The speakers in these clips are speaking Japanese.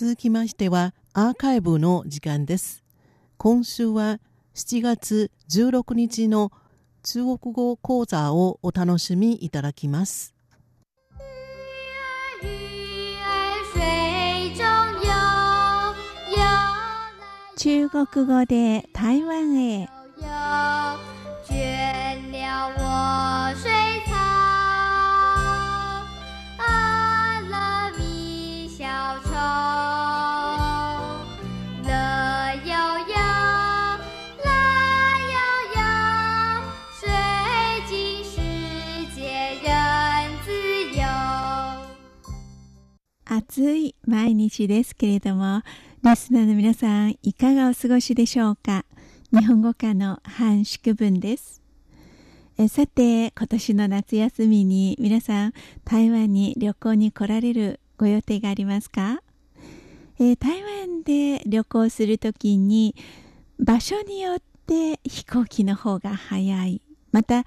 続きましてはアーカイブの時間です。今週は7月16日の中国語講座をお楽しみいただきます。中国語で台湾へ。暑い毎日ですけれども、リスナーの皆さん、いかがお過ごしでしょうか？日本語科の半宿文です。えさて、今年の夏休みに皆さん、台湾に旅行に来られるご予定がありますか？え台湾で旅行するときに、場所によって飛行機の方が早い。また、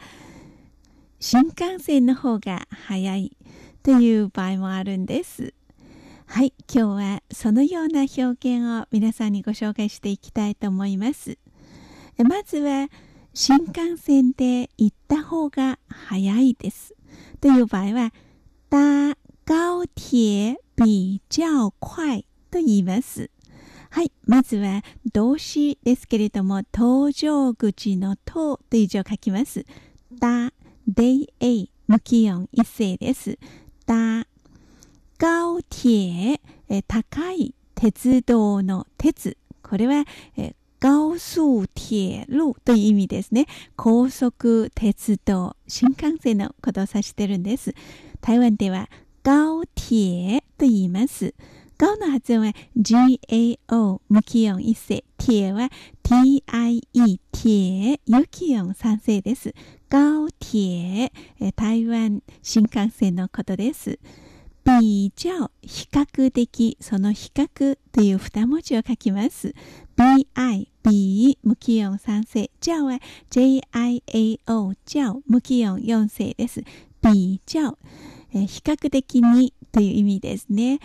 新幹線の方が早いという場合もあるんです。はい、今日はそのような表現を皆さんにご紹介していきたいと思います。まずは、新幹線で行った方が早いです。という場合は、搭高鐵比較快と言います。はい。まずは動詞ですけれども、搭乗口のとという字を書きます。た、で、え、無気温一斉です。高鐵、え高い鉄道の鉄。これは、え高速鐵路という意味ですね。高速鉄道、新幹線のことを指しているんです。台湾では高鐵と言います。高の発音は GAO 無気温一世。铁は TIE 铁有気温三世です。高铁、台湾新幹線のことです。比較、比較的、その比較という二文字を書きます。bi、b、無気温三世。較は jiao、較、無気温四世です。比較、え比較的にという意味ですね。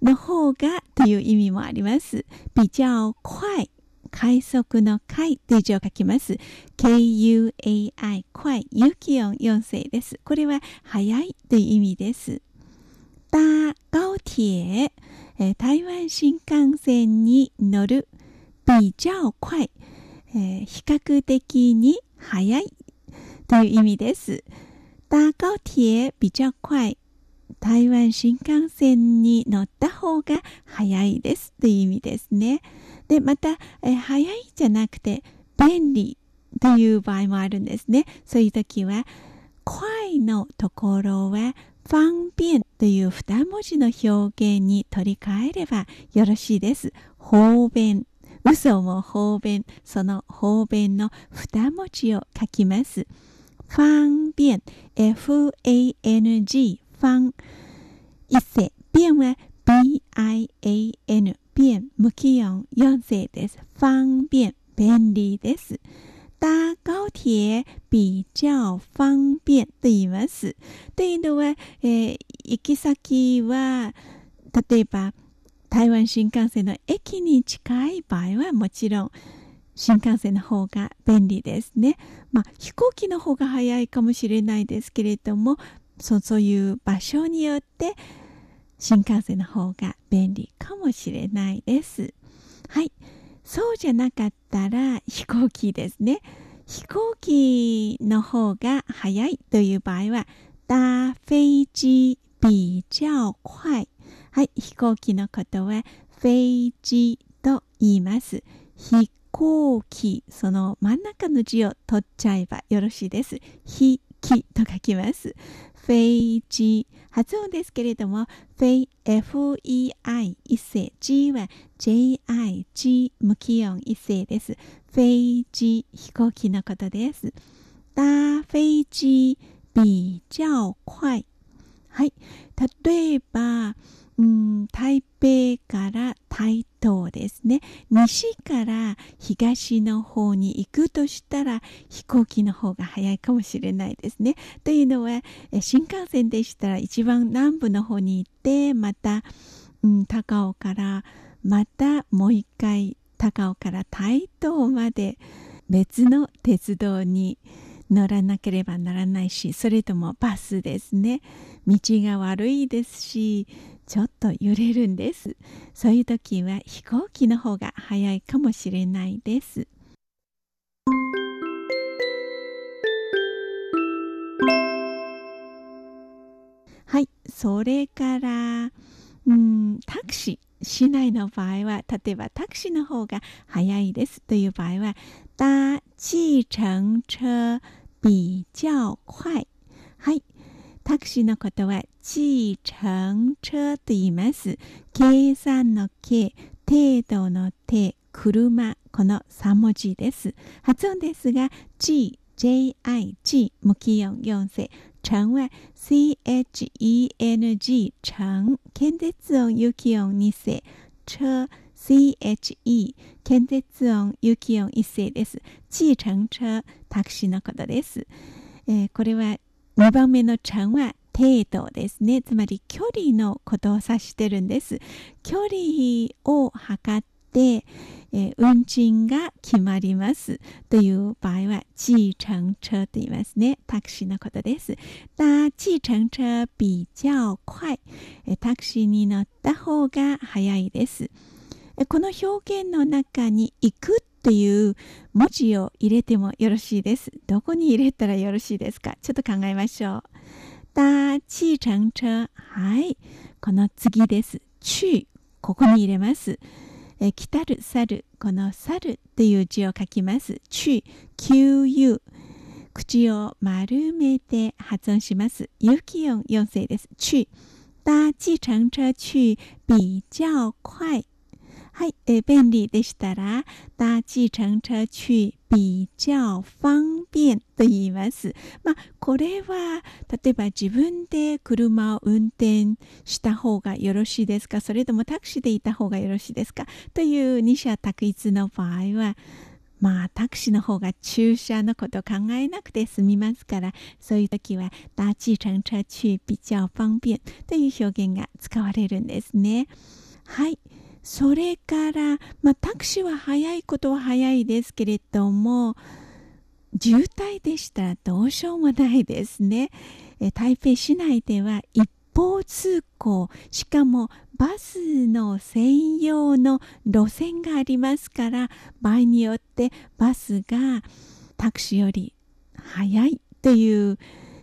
の方がという意味もあります。比較快、快速の快という字を書きます。kuai、快、有気温四世です。これは早いという意味です。搭高鐵、えー、台湾新幹線に乗る比較快、えー、比較的に早いという意味です。搭高鐵比較快台湾新幹線に乗った方が早いですという意味ですね。で、また、えー、早いじゃなくて便利という場合もあるんですね。そういう時は、快のところは方便という二文字の表現に取り替えればよろしいです。方便。嘘も方便。その方便の二文字を書きます。方便。f-a-n-g。方。一世。便は b-i-a-n。便。無気温四世です。方便。便利です。搭高鐵比較方便と言います。というのは、えー、行き先は、例えば、台湾新幹線の駅に近い場合はもちろん、新幹線の方が便利ですね。まあ、飛行機の方が早いかもしれないですけれども、そそういう場所によって新幹線の方が便利かもしれないです。はい。そうじゃなかったら飛行機ですね。飛行機の方が早いという場合は、搭飛機比較快。はい、飛行機のことは、飛機と言います。飛行機、その真ん中の字を取っちゃえばよろしいです。飛機と書きます。フェイジ。発音ですけれども、フェイ FEI 一世、G は JI、G 無気温一世です。フェイジ、飛行機のことです。搭飛機比较快。はい。例えば、うん、台北から台東ですね。西から東の方に行くとしたら飛行機の方が早いかもしれないですね。というのは、新幹線でしたら一番南部の方に行って、また、うん、高尾からまたもう一回高尾から台東まで別の鉄道に乗らなければならないしそれともバスですね。道が悪いですしちょっと揺れるんです。そういう時は飛行機の方が早いかもしれないです。はいそれからうんタクシー市内の場合は例えばタクシーの方が早いですという場合は搭计程車比較快。はい。タクシーのことは計程車と言います。計算の計程度の手車この3文字です。発音ですが G JIG 無気音4世程は CHENG 程検絶音有気音2世車 CHE 検絶音有気音1世です。計程車タクシーのことです、えー、これは2番目の程は程度ですね。つまり距離のことを指してるんです。距離を測ってえー、運賃が決まりますという場合は計程車と言いますね。タクシーのことです。搭計程車比較快、えー、タクシーに乗った方が早いです。えー、この表現の中に行くという文字を入れてもよろしいです。どこに入れたらよろしいですか？ちょっと考えましょう。搭計程車。はい。この次です。去。ここに入れます。え来たる猿この猿っていう字を書きます。去 QU 口を丸めて発音します。有機音4世です。去搭計程車去比较快。はい、え便利でしたら搭計程車去比較方便と言います。まあ、これは例えば自分で車を運転した方がよろしいですか？それともタクシーでいた方がよろしいですか？という二者択一の場合はまあタクシーの方が駐車のこと考えなくて済みますからそういう時は搭計程車去比較方便という表現が使われるんですね。はい。それから、まあ、タクシーは早いことは早いですけれども渋滞でしたらどうしようもないですね。え台北市内では一方通行しかもバスの専用の路線がありますから場合によってバスがタクシーより早いという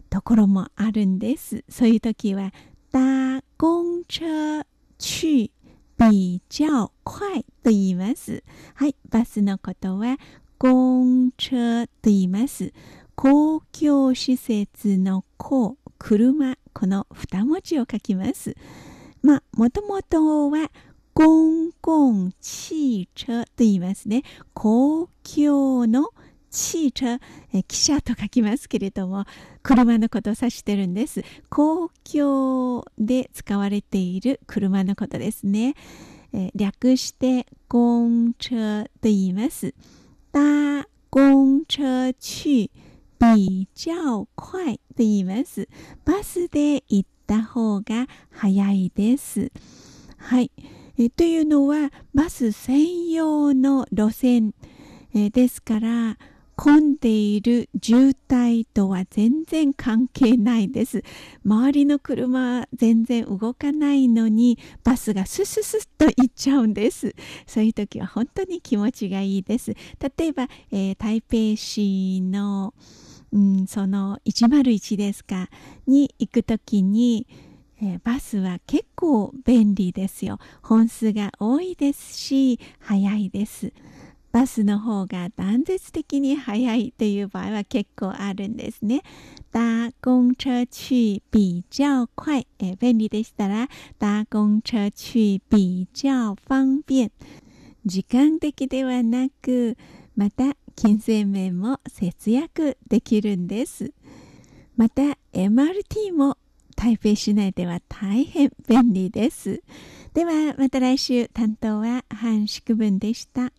ところもあるんです。そういう時は搭公車去比較快と言います。はい、バスのことは公車と言います。公共施設の公、車、この二文字を書きます。まあ、もともとは公共汽車と言いますね。公共の汽車、え汽車と書きますけれども、車のことを指してるんです。公共で使われている車のことですね。え略して公車と言います。搭公車去比較快と言います。バスで行った方が早いです。はい。えというのはバス専用の路線、えですから混んでいる渋滞とは全然関係ないです。周りの車全然動かないのにバスがスススッと行っちゃうんです。そういう時は本当に気持ちがいいです。例えば、えー、台北市の、うん、その101ですかに行く時にえー、バスは結構便利ですよ。本数が多いですし、早いです。バスの方が断絶的に早いという場合は結構あるんですね。搭公車去比較快、え、便利でしたら搭公車去比較方便。時間的ではなく、また金銭面も節約できるんです。また MRT も台北市内では大変便利です。ではまた来週担当は半宿文でした。